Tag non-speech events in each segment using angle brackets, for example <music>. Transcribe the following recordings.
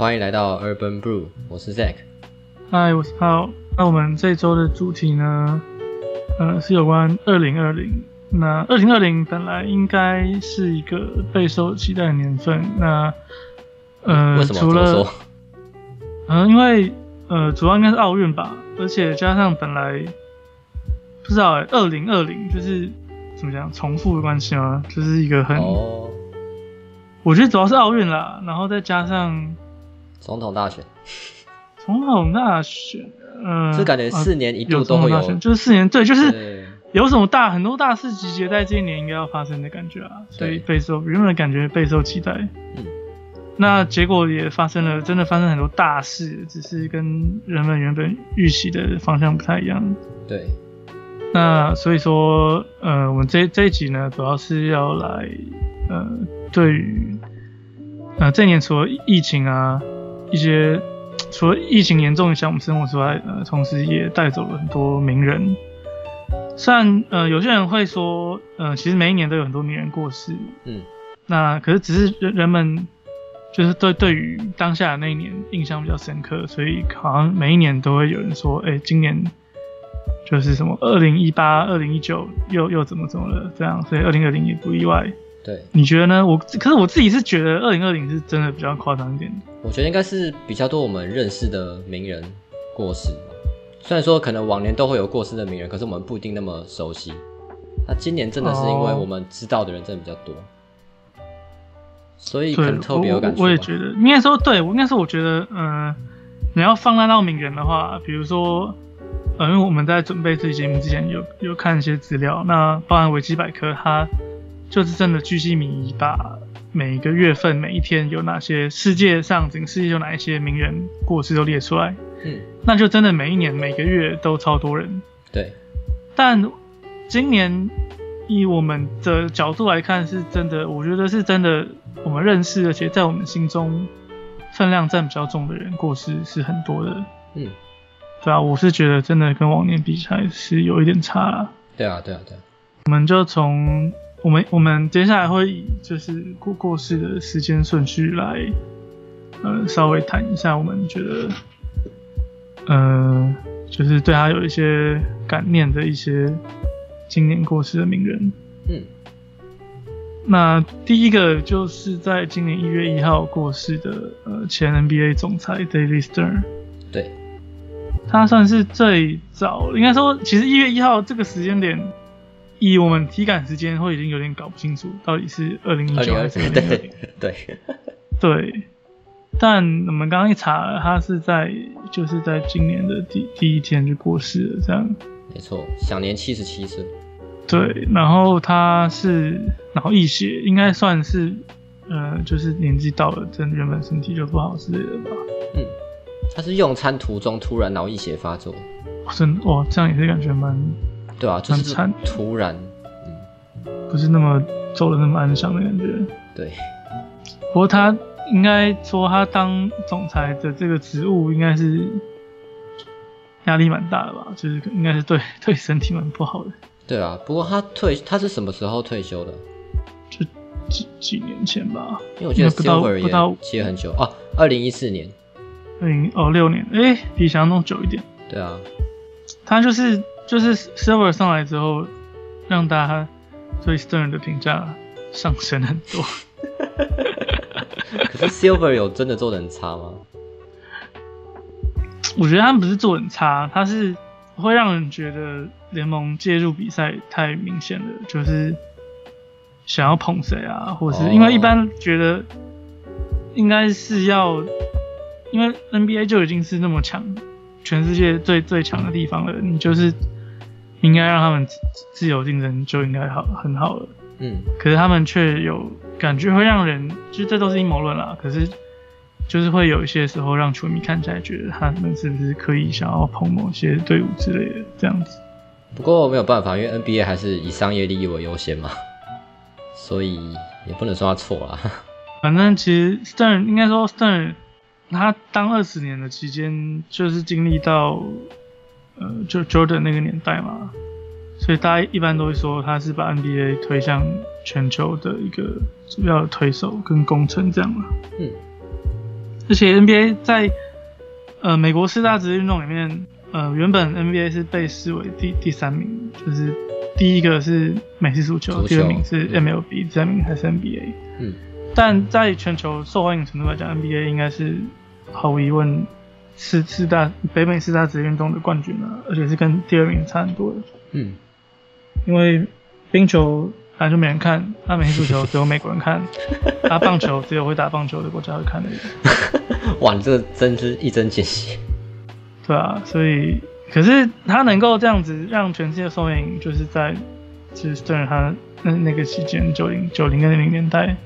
欢迎来到 Urban Brew，我是 Zack。嗨，我是 Paul。那我们这周的主题呢，呃，是有关二零二零。那二零二零本来应该是一个备受期待的年份。那呃，除了？嗯、因为呃，主要应该是奥运吧，而且加上本来不知道二零二零就是怎么讲重复的关系吗？就是一个很，哦，我觉得主要是奥运啦，然后再加上总统大选，总统大选，嗯、就感觉啊四年一度有都会有。就是四年，对，就是有什么大很多大事集结在这一年应该要发生的感觉啊，所以备受原本感觉备受期待，嗯，那结果也发生了，真的发生很多大事，只是跟人们原本预期的方向不太一样。对，那所以说，呃，我们这这一集呢，主要是要来，呃，对于，呃，这一年除了疫情啊，一些除了疫情严重影响我们生活之外，呃，同时也带走了很多名人。虽然，呃，有些人会说，呃，其实每一年都有很多名人过世，嗯，那可是只是人人们就是对对于当下的那一年印象比较深刻，所以好像每一年都会有人说，哎、今年就是什么二零一八、二零一九又又怎么怎么了这样，所以二零二零也不意外。对，你觉得呢？我可是我自己是觉得二零二零是真的比较夸张一点。我觉得应该是比较多我们认识的名人过世。虽然说可能往年都会有过世的名人，可是我们不一定那么熟悉。那今年真的是因为哦我们知道的人真的比较多，所以可，能特别有感觉。我我也觉得，应该说对我应该说我觉得，嗯、你要放大到名人的话，比如说，呃，因为我们在准备这期节目之前有有看一些资料，那包含维基百科，它就是真的巨细靡遗，把每一个月份、每一天有哪些世界上整个世界有哪一些名人过世都列出来，嗯，那就真的每一年每个月都超多人。对，但今年以我们的角度来看，是真的，我觉得是真的，我们认识而且在我们心中分量占比较重的人过世是很多的，嗯，对啊，我是觉得真的跟往年比起来是有一点差啦。对啊，对啊，对啊，我们就从我们我们接下来会以就是过过世的时间顺序来，呃，稍微谈一下我们觉得，呃，就是对他有一些感念的一些今年过世的名人。嗯，那第一个就是在今年一月一号过世的呃前 NBA 总裁 David Stern，对，他算是最早，应该说其实一月一号这个时间点，以我们体感时间会已经有点搞不清楚到底是二零一九还是二零二对零。对，<laughs> 对，但我们刚刚一查，他是在就是在今年的第第一天就过世了，这样。没错，享年七十七岁。对，然后他是脑溢血，应该算是呃，就是年纪到了，真的原本身体就不好之类的吧。嗯，他是用餐途中突然脑溢血发作，哇真哇，这样也是感觉蛮对啊，就是突然，嗯，不是那么走的那么安详的感觉。对，不过他应该说他当总裁的这个职务应该是压力蛮大的吧，就是应该是对 <laughs> 对身体蛮不好的。对啊。不过他退，他是什么时候退休的？就几几年前吧，因为我记得不到 Silver 不到也接很久啊，二零一四年。零哦六年，哎、比想象中久一点。对啊，他就是就是 Silver 上来之后，让大家对 Stern 的评价上升很多。<laughs> 可是 Silver 有真的做的很差吗？我觉得他们不是做很差，他是会让人觉得联盟介入比赛太明显了，就是想要捧谁啊，或是哦因为一般觉得应该是要，因为 NBA 就已经是那么强，全世界最最强的地方了，你就是应该让他们自自由竞争就应该好很好了。嗯，可是他们却有感觉会让人，就这都是阴谋论啦。可是就是会有一些时候让球迷看起来觉得他们是不是刻意想要捧某些队伍之类的这样子。不过没有办法，因为 NBA 还是以商业利益为优先嘛，所以也不能说他错啦。<laughs> 反正其实 Stern 应该说 Stern 他当二十年的期间，就是经历到呃就 Jordan 那个年代嘛，所以大家一般都会说他是把 NBA 推向全球的一个主要的推手跟功臣这样嘛。嗯，而且 NBA 在呃美国四大职业运动里面，呃原本 NBA 是被视为第第三名，就是第一个是美式足球，第二名是嗯。MLB，、第三名还是 NBA。嗯，但在全球受欢迎程度来讲，NBA 应该是毫无疑问四四大北美四大职业运动的冠军啊，而且是跟第二名差很多的。嗯，因为冰球本来就没人看，阿美式足球只有美国人看，<laughs> 那棒球只有会打棒球的国家会看而已。<laughs> 哇，你这个真是一针见血。对啊，所以可是他能够这样子让全世界受欢迎，就是在就是虽然他那那个期间九零九零跟零零年代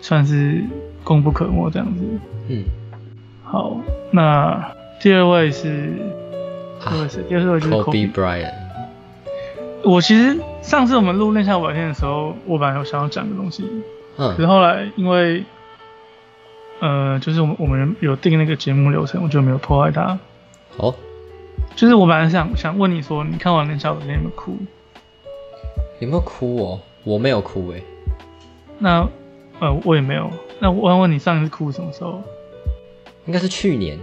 算是功不可没这样子。嗯，好，那第二位是第二位是第二位就是 Kobe。Bryant。我其实上次我们录《恋下晚天》的时候，我本来有想要讲的东西，可是嗯，后来因为呃，就是我们我们有定那个节目流程，我就没有破坏它。哦，就是我本来想想问你说，你看完《恋下五天》有没有哭？有没有哭哦？我没有哭诶。那呃，我也没有。那我问问你，上一次哭什么时候？应该是去年。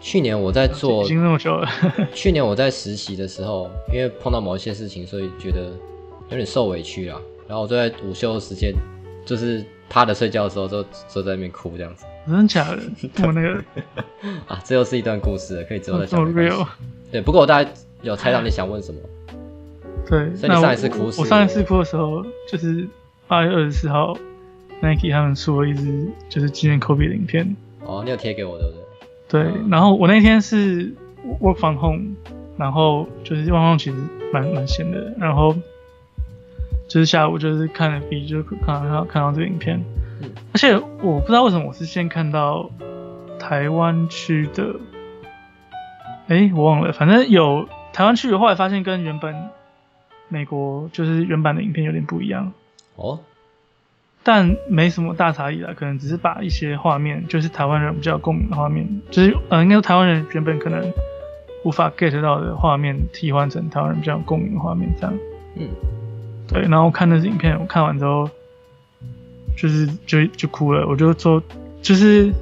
去年我在做已，经那么久了。<laughs> 去年我在实习的时候，因为碰到某一些事情，所以觉得有点受委屈啦。然后我就在午休的时间，就是趴着睡觉的时候，就就在那边哭这样子真的假的？我那个 <laughs> 啊。这又是一段故事了，可以之后再讲。没关系 real？对，不过我大概有猜到你想问什么。对。那所以你上一次我哭是我上一次哭的时候，就是八月二十四号，Nike 他们出了一支就是纪念 Kobe 的影片。哦，你有贴给我对不对？对，嗯然后我那天是 work from home，然后就是 work from home 其实蛮蛮闲的，然后就是下午就是看了 B，就看到看到这个影片，嗯而且我不知道为什么我是先看到台湾区的，诶，我忘了，反正有台湾区的，后来发现跟原本美国就是原版的影片有点不一样。哦，但没什么大差异啦，可能只是把一些画面，就是台湾人比较有共鸣的画面，就是呃，应该说台湾人原本可能无法 get 到的画面，替换成台湾人比较有共鸣的画面，这样。嗯，对，然后看那支影片，我看完之后，就是就就哭了，我就说，就是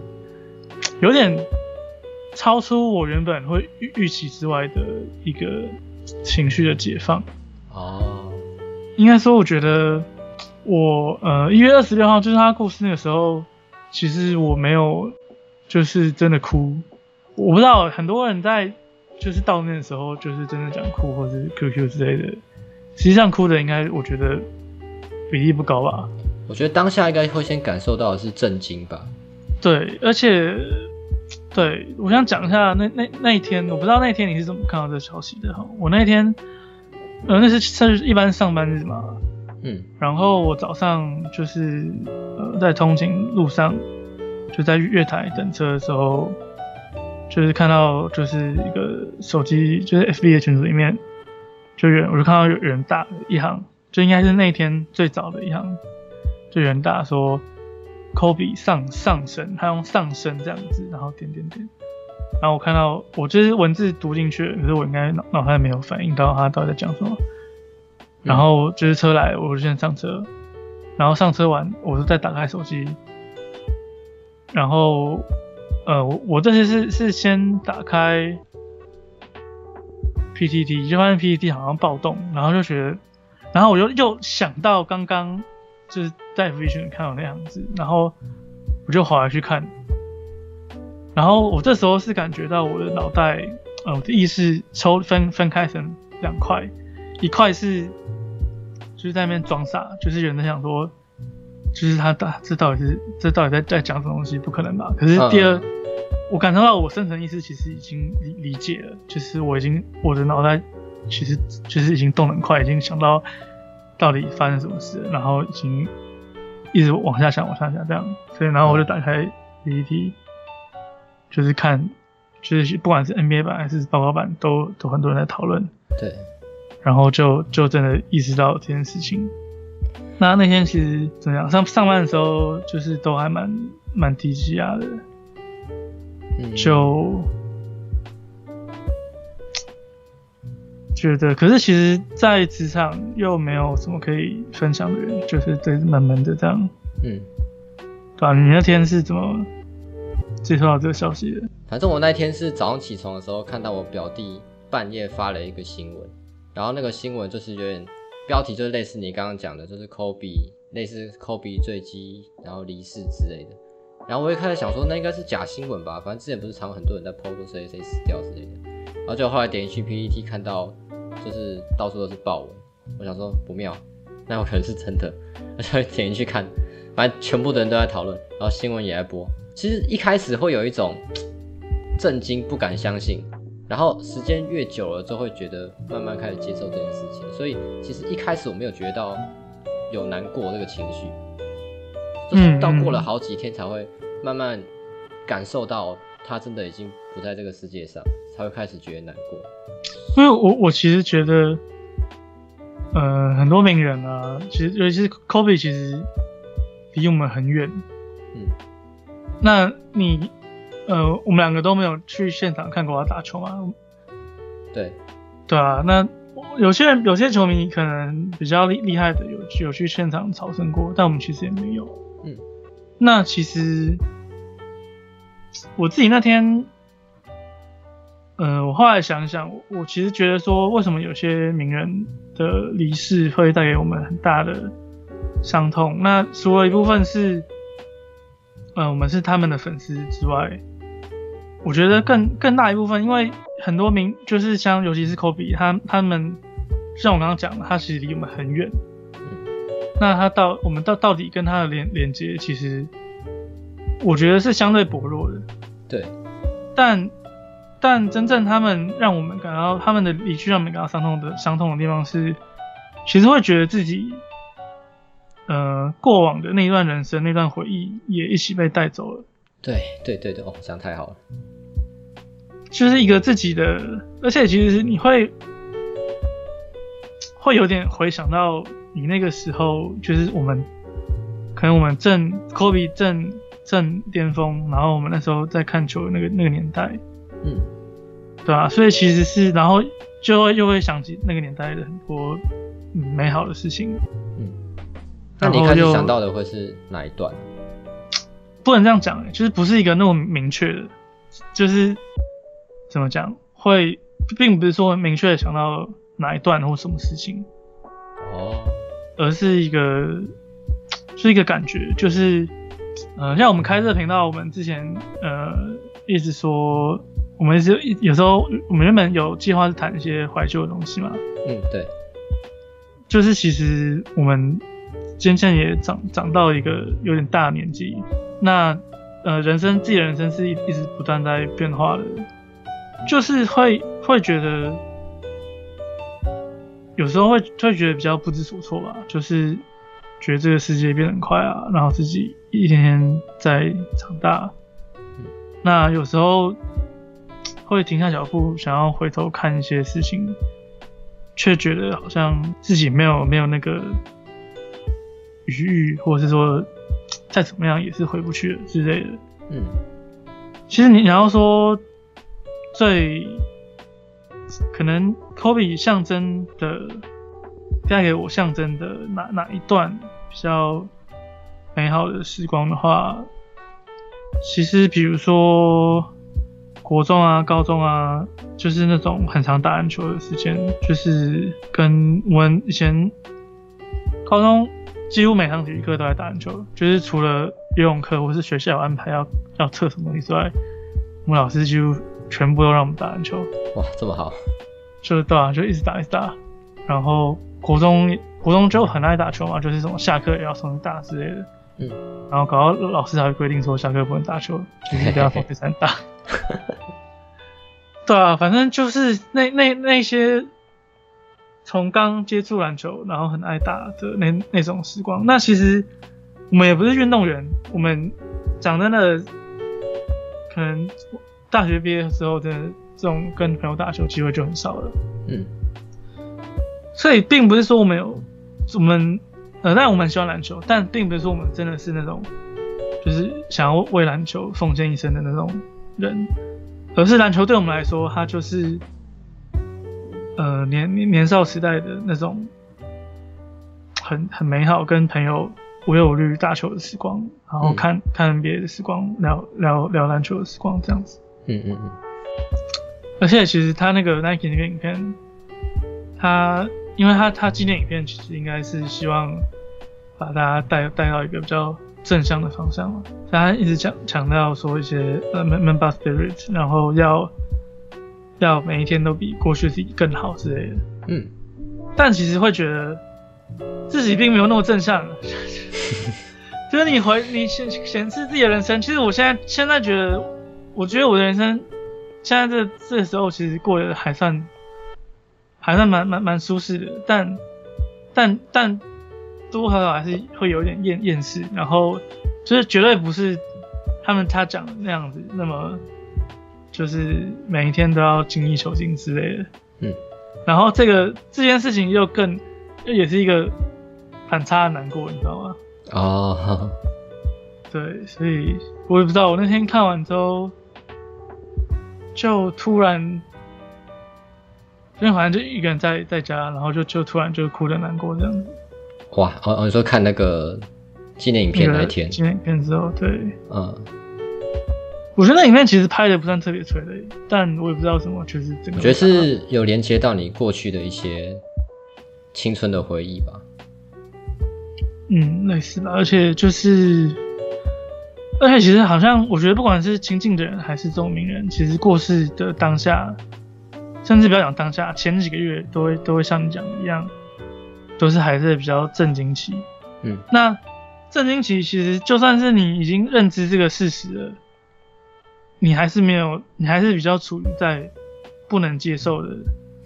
有点超出我原本会预预期之外的一个情绪的解放。哦，应该说，我觉得我呃一月二十六号就是他过世那个时候，其实我没有就是真的哭。我不知道很多人在就是悼念的时候，就是真的讲哭或是 QQ 之类的，实际上哭的应该我觉得比例不高吧。我觉得当下应该会先感受到的是震惊吧。对，而且对我想讲一下那那那一天，我不知道那一天你是怎么看到这消息的哈。我那一天呃那是是一般上班日嘛，嗯然后我早上就是呃在通勤路上，就在月台等车的时候，就是看到就是一个手机就是 FB 的群组里面，就有人我就看到有人打一行，就应该是那天最早的一行，就人打说 Kobe 上上身，他用上身这样子，然后点点点。然后我看到，我就是文字读进去，可是我应该脑脑袋没有反应到他到底在讲什么。然后就是车来，我就先上车，然后上车完，我就再打开手机，然后呃，我我这次是是先打开 PTT，就发现 PTT 好像暴动，然后就觉得，然后我就又想到刚刚就是在 Vision 看到那样子，然后我就滑回去看，然后我这时候是感觉到我的脑袋，呃，我的意识抽分分开成两块，一块是就是在那边装傻，就是有人在想说，就是他到这到底是这到底在在讲什么东西？不可能吧？可是第二，嗯我感受到我深层意识其实已经理理解了，就是我已经我的脑袋其实就是已经动得很快，已经想到到底发生什么事，然后已经一直往下想往下想这样，所以然后我就打开 PPT，就是看，就是不管是 NBA 版还是报告版，都都很多人在讨论。对，然后就就真的意识到这件事情。那那天其实怎么样？上上班的时候就是都还蛮蛮低气压的，嗯，就觉得，可是其实，在职场又没有什么可以分享的人，就是对闷闷的这样，嗯，对吧、你那天是怎么接收到这个消息的。反正我那天是早上起床的时候，看到我表弟半夜发了一个新闻，然后那个新闻就是有点标题就是类似你刚刚讲的，就是 Kobe 类似 Kobe 坠机然后离世之类的。然后我一开始想说那应该是假新闻吧，反正之前不是常有很多人在 PO 说谁谁死掉之类的。然后就后来点进去 PPT 看到就是到处都是报文，我想说不妙，那有可能是真的，我就点进去看，反正全部的人都在讨论，然后新闻也在播。其实一开始会有一种 <tsk> 震惊，不敢相信，然后时间越久了，就会觉得慢慢开始接受这件事情。所以其实一开始我没有觉得到有难过这个情绪，就是到过了好几天才会慢慢感受到他真的已经不在这个世界上，才会开始觉得难过。因为我我其实觉得，呃，很多名人啊，其实尤其是 Kobe，其实离我们很远。嗯。那你，呃，我们两个都没有去现场看过他打球嘛？对，对啊。那有些人，有些球迷可能比较厉厉害的，有有去现场朝圣过，但我们其实也没有。嗯。那其实我自己那天，呃，我后来想想，我其实觉得说，为什么有些名人的离世会带给我们很大的伤痛？那除了一部分是。呃，我们是他们的粉丝之外，我觉得更更大一部分，因为很多名就是像尤其是 Kobe，他他们像我刚刚讲的，他其实离我们很远。那他到我们到到底跟他的连连接，其实我觉得是相对薄弱的。对。但但真正他们让我们感到他们的离去让我们感到伤痛的伤痛的地方是，其实会觉得自己。呃，过往的那段人生、那段回忆也一起被带走了。对，对，对，对，哦，讲太好了。就是一个自己的，而且其实你会会有点回想到你那个时候，就是我们可能我们正 Kobe 正正巅峰，然后我们那时候在看球那个那个年代，嗯，对啊，所以其实是，然后就会又会想起那个年代的很多美好的事情。嗯那你开始想到的会是哪一段？不能这样讲，就是不是一个那么明确的，就是怎么讲，会并不是说明确的想到哪一段或什么事情哦，而是一个是一个感觉，就是呃，像我们开这个频道，我们之前呃一直说，我们是有时候我们原本有计划是谈一些怀旧的东西嘛，嗯，对，就是其实我们。渐渐也长长到一个有点大的年纪，那呃，人生自己的人生是一一直不断在变化的，就是会会觉得有时候会会觉得比较不知所措吧，就是觉得这个世界变很快啊，然后自己一天天在长大，那有时候会停下脚步，想要回头看一些事情，却觉得好像自己没有没有那个。余欲，或者是说再怎么样也是回不去了之类的。嗯，其实你要说最可能 Kobe 象征的带给我象征的哪哪一段比较美好的时光的话，其实比如说国中啊、高中啊，就是那种很常打篮球的时间，就是跟我们以前高中。几乎每堂体育课都在打篮球，就是除了游泳课或是学校安排要要测什么东西之外，我们老师几乎全部都让我们打篮球。哇，这么好！就是对啊，就一直打一直打。然后国中国中就很爱打球嘛，就是什么下课也要送去打之类的。嗯。然后搞到老师还会规定说下课不能打球，就是一定要放学三打。<laughs> 对啊，反正就是那那那些。从刚接触篮球，然后很爱打的那那种时光，那其实我们也不是运动员，我们讲真的，可能大学毕业之后的这种跟朋友打球机会就很少了。嗯，所以并不是说我们有我们呃，但我们喜欢篮球，但并不是说我们真的是那种就是想要为篮球奉献一生的那种人，而是篮球对我们来说，它就是。年年少时代的那种很很美好，跟朋友无忧无虑打球的时光，然后嗯。看、看 NBA 的时光，聊聊聊篮球的时光这样子。嗯嗯嗯，而且其实他那个 Nike 那个影片，他因为他他纪念影片其实应该是希望把大家带带到一个比较正向的方向嘛，他一直强强调说一些呃 m a n b a spirit，然后要要每一天都比过去自己更好之类的。嗯，但其实会觉得自己并没有那么正向，<laughs> 就是你回你显显示自己的人生。其实我现在现在觉得，我觉得我的人生现在这这时候其实过得还算还算蛮蛮蛮舒适的，但但但多多少少还是会有点厌厌世，然后就是绝对不是他们他讲的那样子，那么就是每一天都要精益求精之类的。嗯，然后这个这件事情又更也是一个反差的难过，你知道吗？哦，对，所以我也不知道，我那天看完之后，就突然，因为好像就一个人在在家，然后就就突然就哭的难过这样子。哇，哦哦，你说看那个纪念影片那一天，纪念影片之后，对，嗯，我觉得那影片其实拍的不算特别催泪，但我也不知道什么，就是整个我觉得是有连接到你过去的一些青春的回忆吧。嗯，类似吧，而且就是，而且其实好像我觉得不管是亲近的人还是这种名人，其实过世的当下，甚至不要讲当下，前几个月都会都会像你讲的一样，都是还是比较震惊期。嗯那震惊期其实就算是你已经认知这个事实了，你还是没有，你还是比较处于在不能接受的，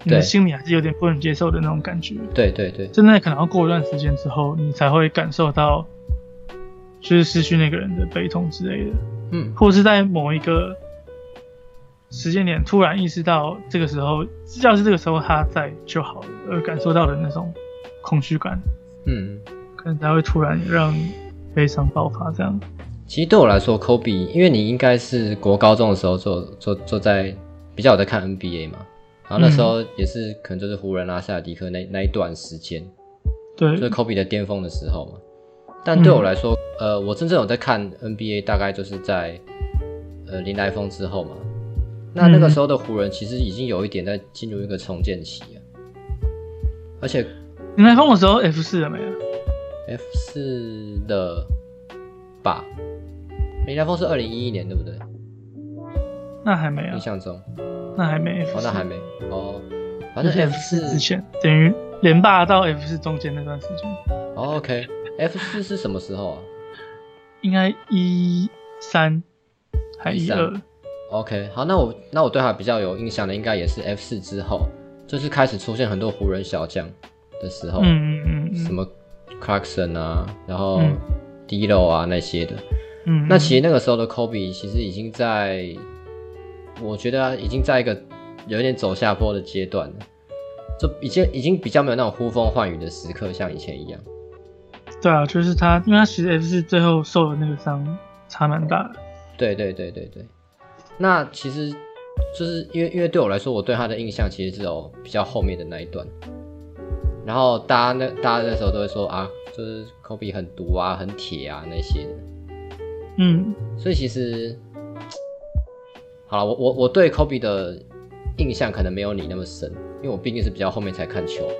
你的心里还是有点不能接受的那种感觉。对对对，真的可能要过一段时间之后，你才会感受到，就是失去那个人的悲痛之类的，嗯或是在某一个时间点突然意识到，这个时候要是这个时候他在就好了，而感受到的那种空虚感，嗯。可能才会突然让悲伤爆发这样。其实对我来说，Kobe，因为你应该是国高中的时候坐坐坐在比较有在看 NBA 嘛，然后那时候也是可能就是湖人拉、塞尔迪克那那一段时间，对就是 Kobe 的巅峰的时候嘛。但对我来说，呃，我真正有在看 NBA，大概就是在呃林来峰之后嘛。那那个时候的湖人其实已经有一点在进入一个重建期了，而且林来疯的时候 F 四了没有？F 四的吧，林来疯是二零一一年对不对？那还没啊。印，象中。那还没 F 哦，四、那还没。哦，反正 F 四之前，等于连霸到 F 四中间那段时间。哦，OK，F 四是什么时候啊？应该一三还一二。13，？OK，好，那我那我对他比较有印象的，应该也是 F 四之后，就是开始出现很多湖人小将的时候，嗯嗯嗯嗯，什么 Clarkson 啊，然后嗯 D'Lo 啊那些的。嗯，那其实那个时候的 Kobe 其实已经在，我觉得已经在一个有点走下坡的阶段了，就已经已经比较没有那种呼风唤雨的时刻，像以前一样。对啊，就是他，因为他其实 F 四最后受的那个伤差蛮大的。对对对对对，那其实就是因为因为对我来说，我对他的印象其实只有比较后面的那一段。然后大家那大家那时候都会说啊，就是 Kobe 很毒啊，很铁啊那些的。嗯所以其实好了，我我我对 Kobe 的印象可能没有你那么深，因为我毕竟是比较后面才看球的。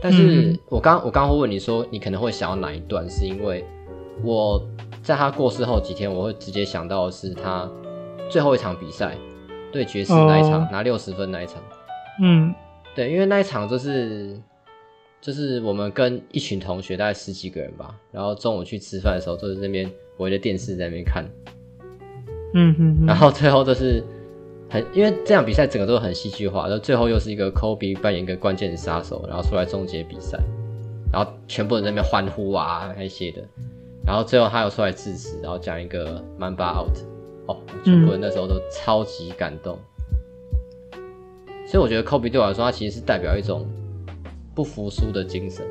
但是嗯我刚我刚会问你说，你可能会想要哪一段，是因为我在他过世后几天，我会直接想到的是他最后一场比赛对爵士那一场、哦拿六十分那一场。嗯对，因为那一场就是就是我们跟一群同学大概十几个人吧，然后中午去吃饭的时候，坐在那边围着电视在那边看，嗯哼，然后最后就是很，因为这场比赛整个都很戏剧化，然后最后又是一个 Kobe 扮演一个关键的杀手，然后出来终结比赛，然后全部人在那边欢呼啊那些的，然后最后他又出来致辞，然后讲一个 Mamba out，哦，全部人那时候都超级感动，所以我觉得 Kobe 对我来说，他其实是代表一种不服输的精神，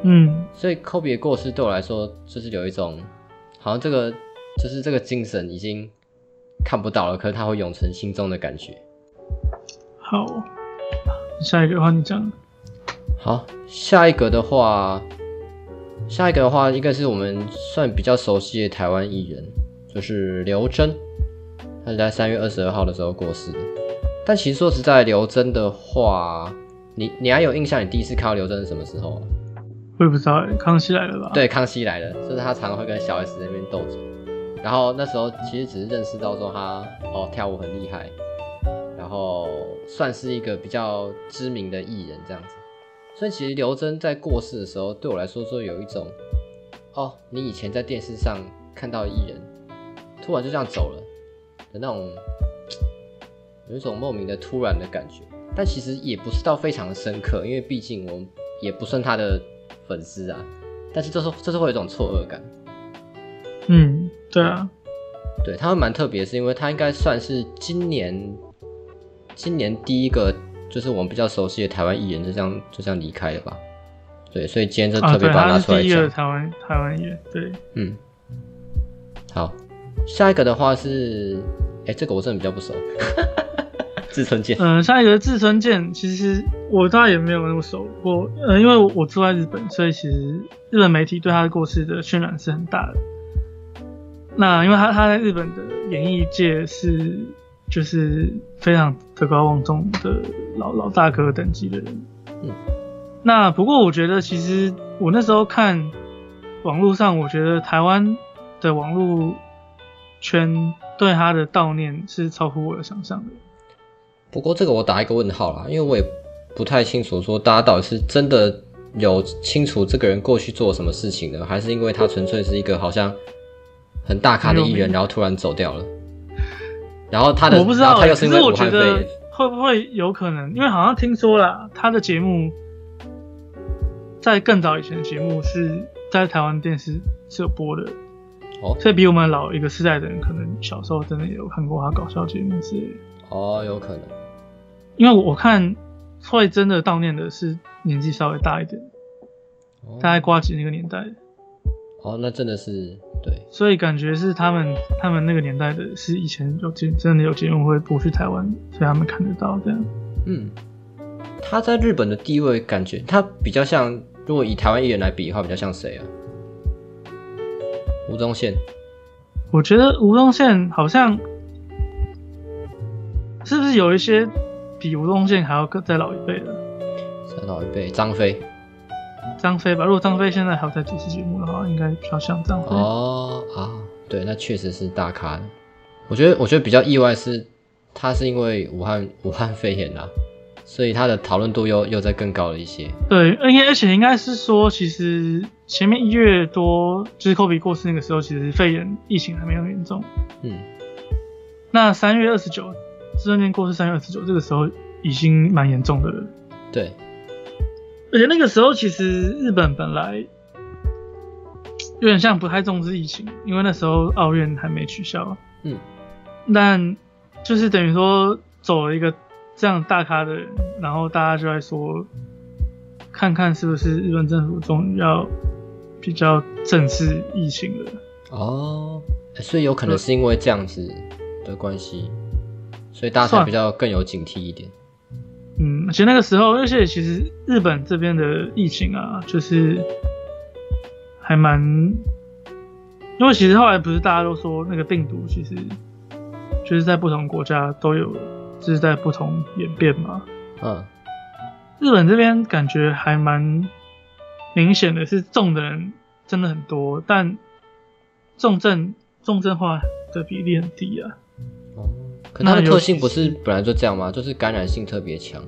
嗯所以 Kobe 的过世对我来说，就是有一种好像这个就是这个精神已经看不到了，可是它会永存心中的感觉。好，下一个的话你讲，好，下一个的话，下一个的话，应该是我们算比较熟悉的台湾艺人，就是刘真。他是在三月二十二号的时候过世的。但其实说实在，刘真的话，你你还有印象？你第一次看到刘真是什么时候啊？我也不知道，康熙来了吧？对，康熙来了，就是他常常会跟小 S 那边斗嘴。然后那时候其实只是认识到说他哦跳舞很厉害，然后算是一个比较知名的艺人这样子。所以其实刘真在过世的时候，对我来说说有一种哦，你以前在电视上看到艺人突然就这样走了的那种。有一种莫名的突然的感觉，但其实也不是到非常深刻，因为毕竟我们也不算他的粉丝啊。但是就是就是会有一种错愕感。嗯，对啊，对他会蛮特别，是因为他应该算是今年今年第一个就是我们比较熟悉的台湾艺人就这样就这样离开了吧？对，所以今天就特别把他拿出来讲。台湾台湾艺人，对，嗯，好，下一个的话是，哎，这个我真的比较不熟。志村健，嗯，下一个志村健，其实我大概也没有那么熟，我，呃，因为我住在日本，所以其实日本媒体对他的过世的渲染是很大的。那因为他他在日本的演艺界是就是非常德高望重的老老大哥等级的人。嗯，那不过我觉得其实我那时候看网络上，我觉得台湾的网络圈对他的悼念是超乎我的想象的。不过这个我打一个问号啦，因为我也不太清楚说大家到底是真的有清楚这个人过去做什么事情呢，还是因为他纯粹是一个好像很大咖的艺人，然后突然走掉了。然后他的我不知道，他又是因为我觉得会不会有可能？因为好像听说了他的节目在更早以前的节目是在台湾电视是有播的哦，所以比我们老一个世代的人可能小时候真的有看过他搞笑节目之类的哦，有可能。因为我看会真的悼念的是年纪稍微大一点，大概瓜子那个年代。哦，那真的是对。所以感觉是他们他们那个年代的是以前有节真的有节目会播去台湾，所以他们看得到这样。嗯，他在日本的地位感觉他比较像，如果以台湾艺人来比的话，比较像谁啊？吴宗宪。我觉得吴宗宪好像是不是有一些。比吴宗宪还要更再老一辈的，再老一辈，张飞，张飞吧。如果张飞现在还有在主持节目的话，应该比较像张飞。哦啊，对，那确实是大咖。我觉得，我觉得比较意外是，他是因为武汉 <laughs> 武汉肺炎啊，所以他的讨论度又又在更高了一些。对，而且而且应该是说，其实前面一月多就是科比过世那个时候，其实肺炎疫情还没有严重。嗯，那三月二十九。这年过世三月二十九，这个时候已经蛮严重的了。对，而且那个时候其实日本本来有点像不太重视疫情，因为那时候奥运还没取消。嗯，但就是等于说走了一个这样大咖的人，然后大家就在说，看看是不是日本政府终于要比较正视疫情了。哦，所以有可能是因为这样子的关系。所以大家才比较更有警惕一点。嗯，其实那个时候，而且其实日本这边的疫情啊，就是还蛮，因为其实后来不是大家都说那个病毒其实就是在不同国家都有，就是在不同演变嘛。嗯。日本这边感觉还蛮明显的，是重的人真的很多，但重症重症化的比例很低啊。可它的特性不是本来就这样吗？就是感染性特别强。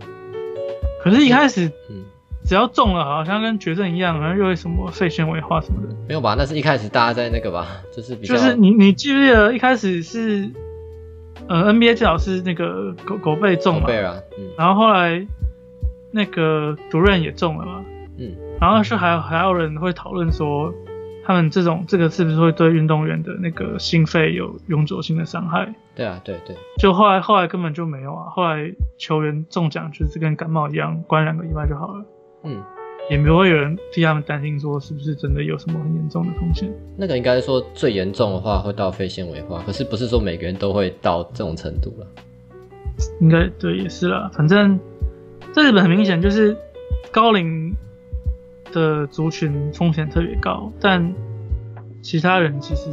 可是，一开始，嗯，只要中了，好像跟绝症一样，然后又会什么肺纤维化什么的。没有吧？那是一开始大家在那个吧，就是比较。就是你你记不记得一开始是，呃，NBA 最好是那个狗狗被中嘛，嗯，然后后来那个主任也中了嘛，嗯，然后是还有还有人会讨论说。他们这种这个是不是会对运动员的那个心肺有永久性的伤害？对啊，对对。就后来后来根本就没有啊，后来球员中奖就是跟感冒一样，关两个礼拜就好了。嗯，也没有有人替他们担心说是不是真的有什么很严重的风险。那个应该说最严重的话会到肺纤维化，可是不是说每个人都会到这种程度了。应该对，也是啦。反正在日本很明显就是高龄的族群风险特别高，但其他人其实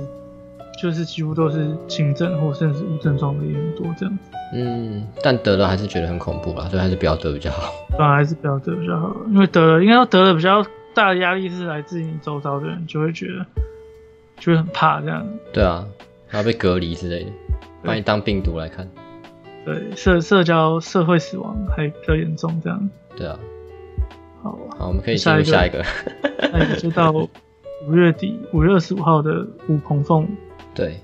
就是几乎都是轻症或甚至无症状的也很多这样子。嗯，但得了还是觉得很恐怖啦，所以还是不要得比较好。对啊，还是不要得比较好，因为得了应该要得了比较大的压力是来自于你周遭的人，就会觉得就会很怕这样。对啊，然后被隔离之类的，把你当病毒来看。对，社社交社会死亡还比较严重这样。对啊，好，好，我们可以进入下一个。那一个就到五月底，五月二十五号的吴鹏凤。对，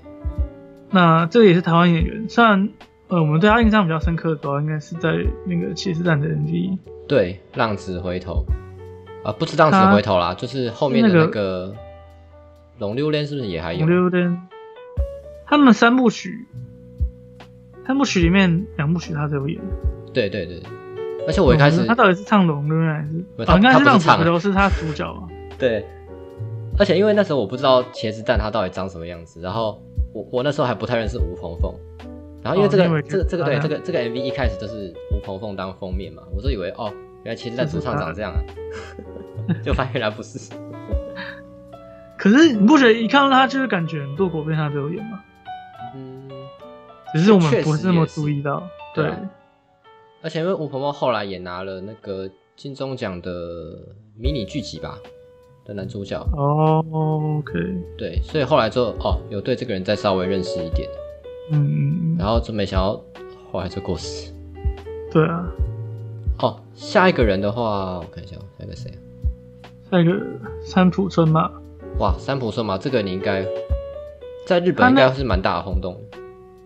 那这个也是台湾演员，虽然呃我们对他印象比较深刻，主要应该是在那个《骑士战》的 MV。对，浪子回头啊，不是浪子回头啦，就是后面的那个《龙溜莲》是不是也还有？龙溜莲，他们三部曲。三部曲里面两部曲他都有演，对对对，而且我一开始他到底是唱龙的还是？他应该是浪子回头是他主角啊。<laughs> 对，而且因为那时候我不知道茄子蛋他到底长什么样子，然后我我那时候还不太认识吴鹏凤，然后因为这个这个这个对这个这个 MV 一开始就是吴鹏凤当封面嘛，我就以为哦原来茄子蛋主唱长这样啊，<laughs> 就发现原来不是。<laughs> 可是你不觉得一看到他就是感觉很多国片他都有演吗？嗯只是我们不是那么注意到，对。而且因为吴鹏鹏后来也拿了那个金钟奖的迷你剧集吧的男主角。哦，OK。对，所以后来就哦有对这个人再稍微认识一点。嗯嗯嗯。然后就没想到后来就过世。对啊。哦，下一个人的话，我看一下，下一个谁啊？下一个三浦春马。哇，三浦春马这个你应该在日本应该是蛮大的轰动。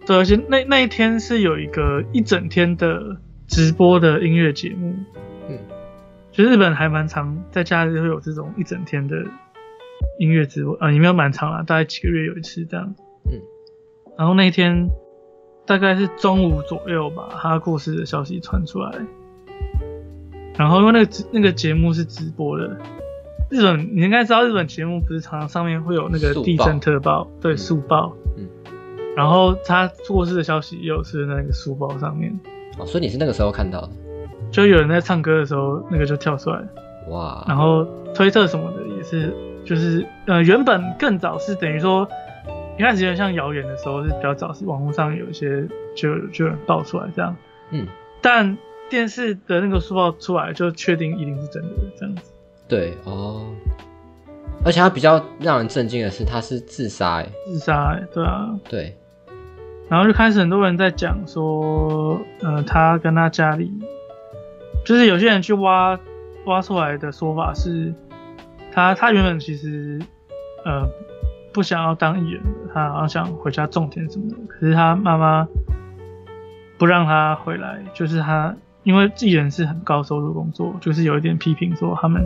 对，而且那那一天是有一个一整天的直播的音乐节目，嗯，其实日本还蛮常，在家里会有这种一整天的音乐直播，啊，也没有蛮长啦，大概几个月有一次这样，嗯，然后那一天大概是中午左右吧，他过世的消息传出来，然后因为那个那个节目是直播的，日本你应该知道，日本节目不是常常上面会有那个地震特报，对，速报，嗯。然后他过世的消息又是那个书包上面，哦，所以你是那个时候看到的，就有人在唱歌的时候，那个就跳出来，哇！然后推特什么的也是，就是呃，原本更早是等于说一开始有点像谣言的时候是比较早，是网络上有一些就就有人爆出来这样，嗯，但电视的那个书报出来就确定一定是真的这样子，对哦。而且他比较让人震惊的是，他是自杀，哎，自杀，对啊，对。然后就开始很多人在讲说，呃，他跟他家里，就是有些人去挖挖出来的说法是，他他原本其实呃不想要当艺人的，他好像想回家种田什么的，可是他妈妈不让他回来，就是他因为艺人是很高收入工作，就是有一点批评说他们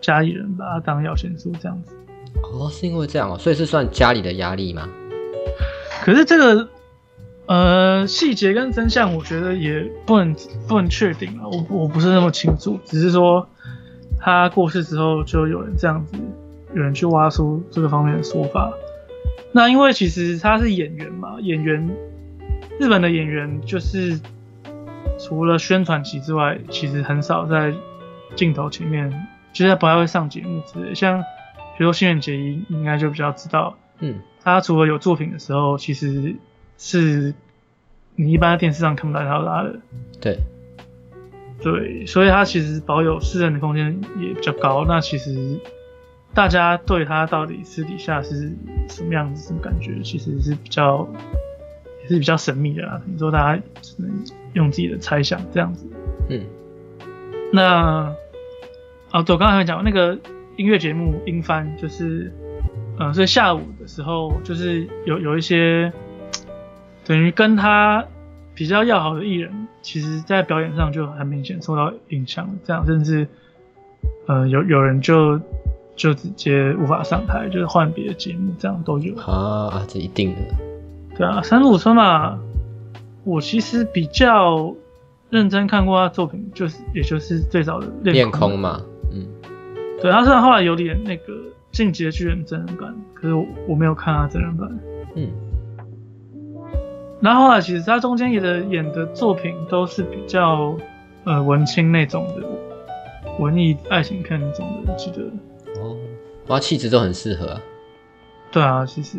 家里人把他当摇钱树这样子。哦，是因为这样哦，所以是算家里的压力吗？可是这个，呃，细节跟真相，我觉得也不能不能确定啊，我我不是那么清楚，只是说他过世之后，就有人这样子，有人去挖出这个方面的说法。那因为其实他是演员嘛，演员，日本的演员就是除了宣传期之外，其实很少在镜头前面，其实不太会上节目之类。像比如说新垣结衣，应该就比较知道，嗯。他除了有作品的时候，其实是你一般在电视上看不到他的。对，对，所以他其实保有私人的空间也比较高。那其实大家对他到底私底下是什么样子、什么感觉，其实是比较也是比较神秘的啦。你说大家只能用自己的猜想这样子。嗯。那哦，我刚才讲那个音乐节目《音翻》，就是。嗯，所以下午的时候，就是有有一些等于跟他比较要好的艺人，其实在表演上就很明显受到影响。这样，甚至呃有有人就就直接无法上台，就是换别的节目，这样都有。啊，这一定的。对啊，三浦春马，我其实比较认真看过他作品，就是也就是最早的练空嘛，嗯，对，他虽然后来有点那个。进阶巨人真人版，可是我我没有看他真人版。嗯，然后后来其实他中间演的演的作品都是比较呃文青那种的，文艺爱情片那种的，记得。哦，哇，气质都很适合啊。对啊，其实，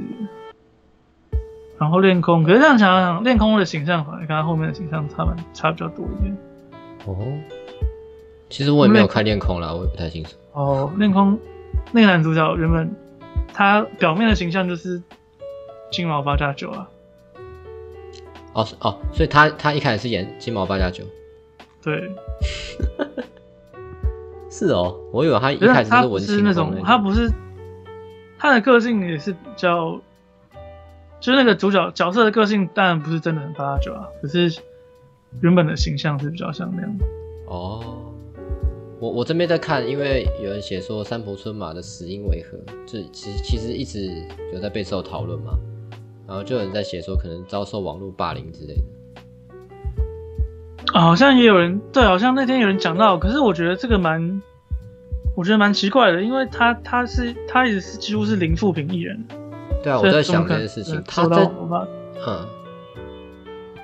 然后恋空，可是这样想想，恋空的形象反而跟他后面的形象差蛮差比较多一点。哦，其实我也没有看恋空啦，我也不太清楚。哦，恋空那个男主角原本他表面的形象就是金毛八加九啊。哦是哦，所以他他一开始是演金毛八加九。对。<laughs> 是哦，我以为他一开始是文青那种，他不是他的个性也是比较，就是那个主角角色的个性当然不是真的很八加九啊，可是原本的形象是比较像那样。哦。我我这边在看，因为有人写说三浦春马的死因为何，这其实其实一直有在备受讨论嘛，然后就有人在写说可能遭受网络霸凌之类的。啊，好像也有人对，好像那天有人讲到，可是我觉得这个蛮，我觉得蛮奇怪的，因为他他是他也是几乎是零负评艺人。对啊，我在想这件事情，他在嗯，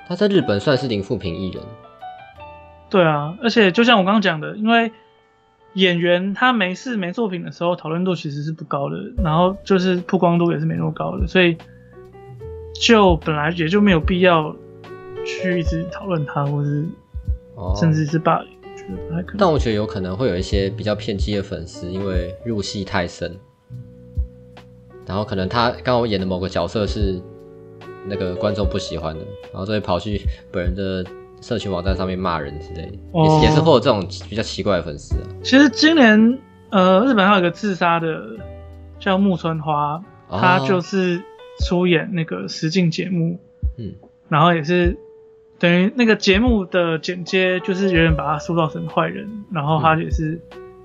他在日本算是零负评艺人。对啊，而且就像我刚刚讲的，因为。演员他没事没作品的时候，讨论度其实是不高的，然后就是曝光度也是没那么高的，所以就本来也就没有必要去一直讨论他，或是甚至是霸凌，觉得不太可能。但我觉得有可能会有一些比较偏激的粉丝，因为入戏太深，然后可能他刚好演的某个角色是那个观众不喜欢的，然后所以跑去本人的。社群网站上面骂人之类，也是也是会有这种比较奇怪的粉丝啊。其实今年呃，日本还有一个自杀的叫木村花，他就是出演那个实境节目，嗯，然后也是等于那个节目的剪接，就是有人把他塑造成坏人，然后他也是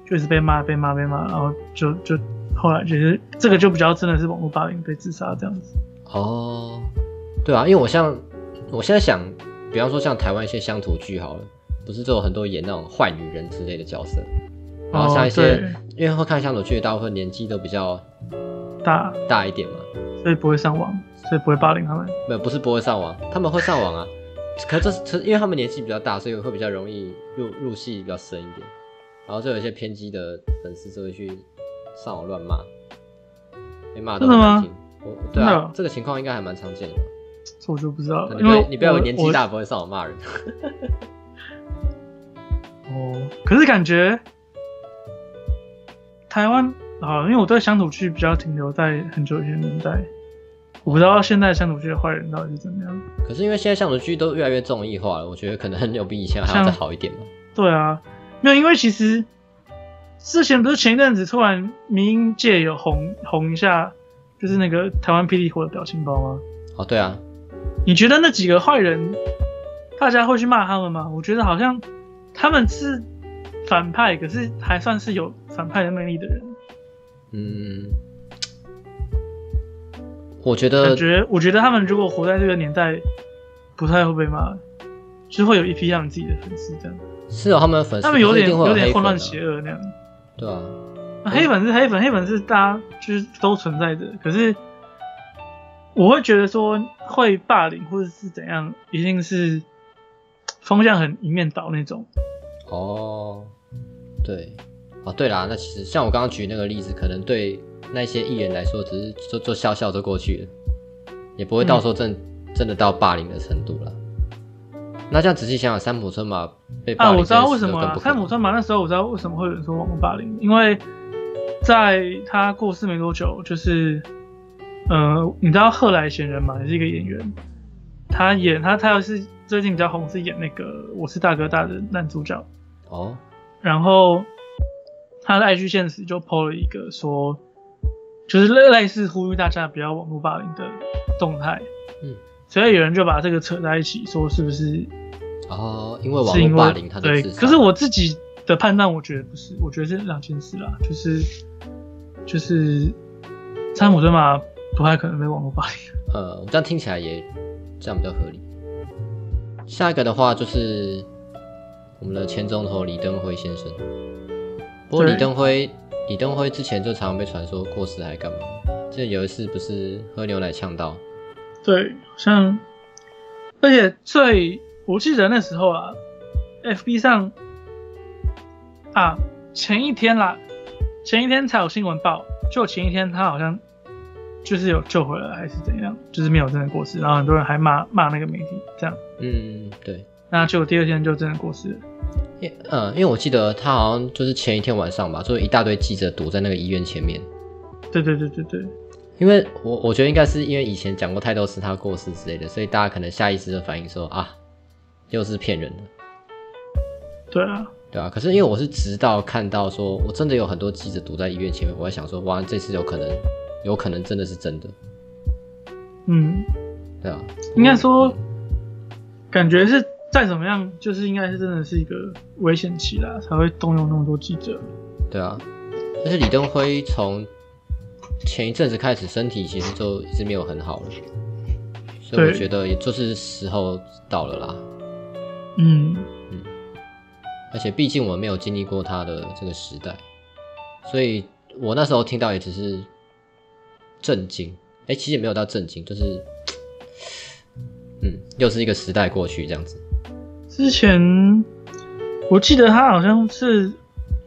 就是被骂被骂被骂，然后就就后来就是这个就比较真的是网络霸凌被自杀这样子。哦，对啊，因为我像我现在想。比方说像台湾一些乡土剧好了，不是都有很多演那种坏女人之类的角色，然后像一些因为会看乡土剧，大部分年纪都比较大大一点嘛，所以不会上网，所以不会霸凌他们。没有，不是不会上网，他们会上网啊，<laughs> 可这是因为他们年纪比较大，所以会比较容易入入戏比较深一点，然后就有一些偏激的粉丝就会去上网乱骂，被骂到难听。我对啊，这个情况应该还蛮常见的。这我就不知道，因为你不要年纪大不会上网骂人。<laughs> 哦，可是感觉台湾啊，因为我对乡土剧比较停留在很久以前年代，我不知道现在乡土剧的坏人到底是怎么样。可是因为现在乡土剧都越来越综艺化了，我觉得可能有比以前还要再好一点嘛。对啊，没有，因为其实之前不是前一阵子突然民音界有红红一下，就是那个台湾霹雳火的表情包吗？哦，对啊。你觉得那几个坏人，大家会去骂他们吗？我觉得好像他们是反派，可是还算是有反派的魅力的人。嗯，我觉得，感觉我觉得他们如果活在这个年代，不太会被骂，就会有一批他们自己的粉丝这样。是啊，他们的粉丝，他们有点有点混乱邪恶那样。对啊，黑粉是黑粉，黑粉是大家就是都存在的，可是。我会觉得说会霸凌或者是怎样，一定是风向很一面倒那种。哦，对，哦对啦，那其实像我刚刚举那个例子，可能对那些艺人来说，只是做做笑笑就过去了，也不会到时候真真的到霸凌的程度了。那这样仔细想想，三浦春马被霸凌，啊，我知道为什么三浦春马那时候我知道为什么会有人说网络霸凌，因为在他过世没多久，就是。呃，你知道贺来贤人嘛？也是一个演员，他演他他要是最近比较红，是演那个《我是大哥大》的男主角哦。然后他的 IG 现实就 PO 了一个说，就是类类似呼吁大家不要网络霸凌的动态。嗯，所以有人就把这个扯在一起，说是不是？哦，因为网络霸凌他的对，可是我自己的判断，我觉得不是，我觉得是两件事啦，就是就是参姆对马。不太可能被网络霸凌。呃，这样听起来也这样比较合理。下一个的话就是我们的前总统李登辉先生。不过李登辉，李登辉之前就常常被传说过世还干嘛？这有一次不是喝牛奶呛到？对，好像。而且最我记得那时候啊，FB 上啊，前一天啦，前一天才有新闻报，就前一天他好像就是有救回来还是怎样，就是没有真的过世，然后很多人还骂骂那个媒体这样，嗯，对，那就第二天就真的过世了。因嗯，因为我记得他好像就是前一天晚上吧，就一大堆记者堵在那个医院前面。对对对对对，因为我我觉得应该是因为以前讲过太多次他过世之类的，所以大家可能下意识的反应说啊，又是骗人的，对啊，对啊。可是因为我是直到看到说我真的有很多记者堵在医院前面，我在想说哇，这次有可能有可能真的是真的，嗯，对啊，应该说感觉是再怎么样，就是应该是真的是一个危险期啦，才会动用那么多记者。对啊。但是李登辉从前一阵子开始身体其实就一直没有很好了，所以我觉得也就是时候到了啦。嗯，而且毕竟我没有经历过他的这个时代，所以我那时候听到也只是震惊。哎、其实也没有到震惊，就是嗯，又是一个时代过去这样子。之前我记得他好像是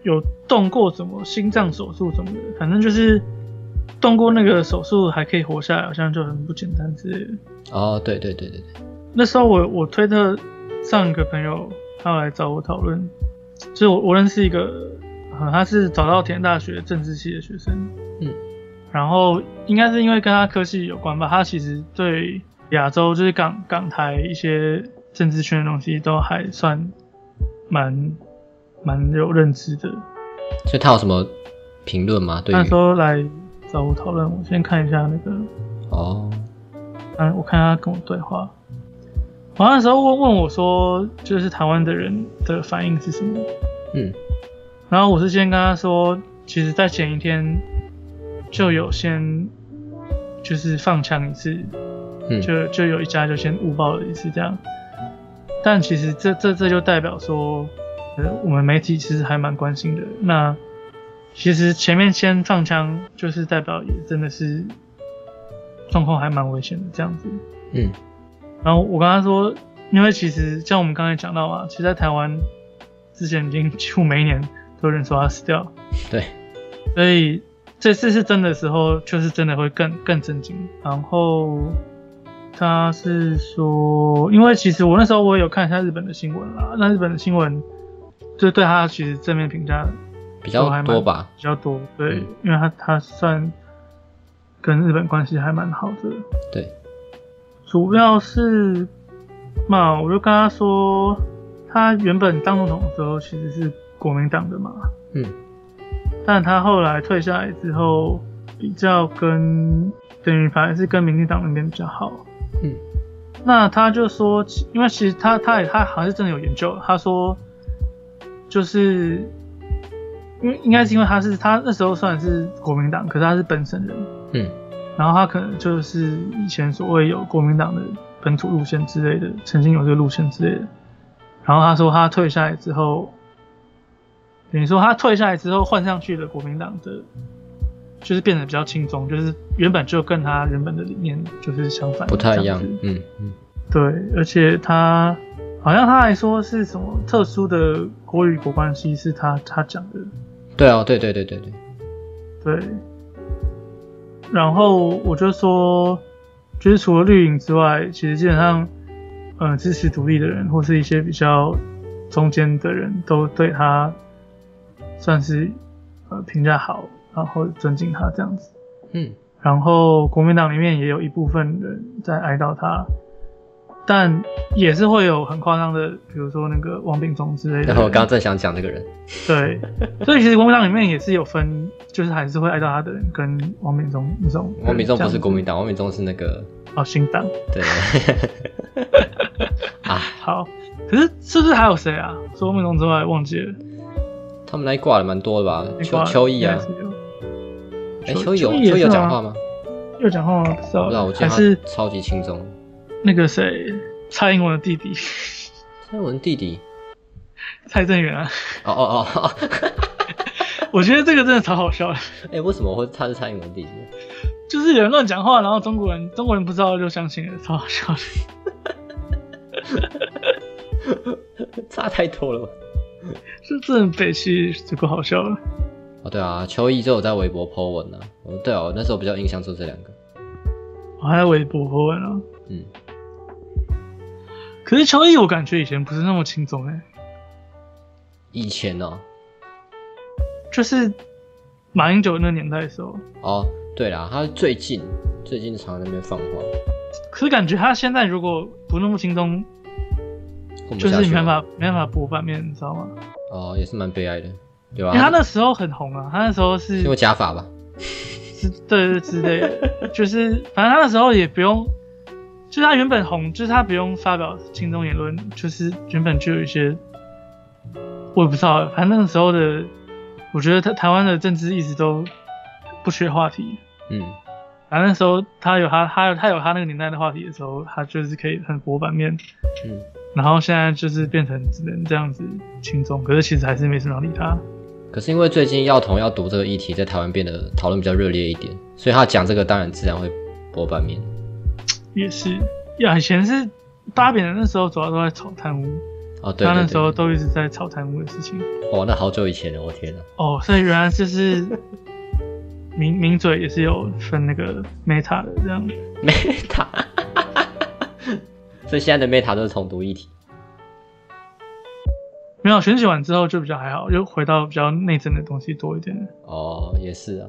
有动过什么心脏手术什么的，反正就是动过那个手术还可以活下来，好像就很不简单之类的。哦，对对对对对，那时候我我推特上一个朋友，他来找我讨论，就是我我认识一个，呃，他是早稻田大学政治系的学生，嗯，然后应该是因为跟他科系有关吧，他其实对亚洲就是港港台一些政治圈的东西都还算蛮蛮有认知的。所以他有什么评论吗？对那于时候来找我讨论，我先看一下那个哦，嗯，我看他跟我对话，我那时候问问我说，就是台湾的人的反应是什么？嗯然后我是先跟他说，其实在前一天就有先就是放枪一次，嗯，就就有一家就先误报了一次这样。但其实这这这就代表说，呃，我们媒体其实还蛮关心的。那其实前面先放枪，就是代表也真的是状况还蛮危险的这样子。嗯然后我跟他说，因为其实像我们刚才讲到嘛，其实在台湾之前已经几乎每一年都有人说他死掉，对，所以这次是真的时候，就是真的会更更震惊。然后他是说，因为其实我那时候我也有看一下日本的新闻啦，那日本的新闻就对他其实正面评价比较多吧？比较多，对，嗯因为他他算跟日本关系还蛮好的。对，主要是嘛，我就跟他说，他原本当总统的时候其实是国民党的嘛，嗯但他后来退下来之后，比较跟等于反而是跟民进党那边比较好。嗯。那他就说，因为其实他他也他好像是真的有研究，他说就是因为应该是因为他是他那时候算是国民党，可是他是本省人，嗯。然后他可能就是以前所谓有国民党的本土路线之类的，曾经有这个路线之类的。然后他说他退下来之后，等于说他退下来之后换上去的国民党的，就是变得比较轻松，就是原本就跟他原本的理念就是相反，不太一样。嗯嗯。对，而且他好像他还说是什么特殊的国与国关系是他他讲的，对啊，对对对对对，对，然后我就说，就是除了绿营之外，其实基本上，呃，支持独立的人或是一些比较中间的人都对他算是呃评价好，然后尊敬他这样子。嗯然后国民党里面也有一部分人在哀悼他，但也是会有很夸张的，比如说那个王炳忠之类的。然后我刚刚正想讲这个人，对，所以其实国民党里面也是有分，就是还是会哀悼他的人跟王炳忠那种。王敏忠不是国民党，王敏忠是那个哦，新党。对 <laughs> 啊，好，可是是不是还有谁啊？除了王炳忠之外，忘记了。他们那一挂的蛮多的吧？邱邱毅啊哎，邱邱毅有邱毅也邱毅有讲话吗？有讲话吗？不知道，不知道，我觉得还是他超级轻松。那个谁，蔡英文的弟弟蔡英文弟弟，蔡正元啊。哦哦哦，<laughs> 我觉得这个真的超好笑的，哎，为什么会他是蔡英文弟弟？就是有人乱讲话，然后中国人中国人不知道就相信了，超好笑的。<laughs> 差太多了吧？这这很北气，足够好笑了。哦，对啊，秋意就有在微博 po 文呢、哦，对哦，那时候比较印象就这两个。我还在微博 po 文啊。嗯，可是秋意，我感觉以前不是那么轻松哎，以前哦，就是马英九那年代的时候。哦，对啦，他最近最近常在那边放话，可是感觉他现在如果不那么轻松，就是没办法没办法补版面，你知道吗？哦，也是蛮悲哀的，对吧、因为他那时候很红啊，他那时候是因为假发吧，是对对之类的，<laughs> 就是反正他那时候也不用，就是他原本红，就是他不用发表轻松言论，就是原本就有一些，我也不知道，反正那个时候的，我觉得他台湾的政治一直都不缺话题，嗯，反正那时候他有他他有他有他那个年代的话题的时候，他就是可以很博版面，嗯，然后现在就是变成只能这样子轻松，可是其实还是没什么人理他。可是因为最近药童要读这个议题，在台湾变得讨论比较热烈一点，所以他讲这个当然自然会博版面。也是，呀，以前是八扁的那时候主要都在炒贪污，哦，对对他那时候，都一直在炒贪污的事情。哦，那好久以前了，我天呐。哦，所以原来就是名名嘴也是有分那个 Meta 的这样。<laughs> Meta，<laughs> 所以现在的 Meta 都是重读议题。没有选举完之后就比较还好，又回到比较内政的东西多一点。哦，也是啊，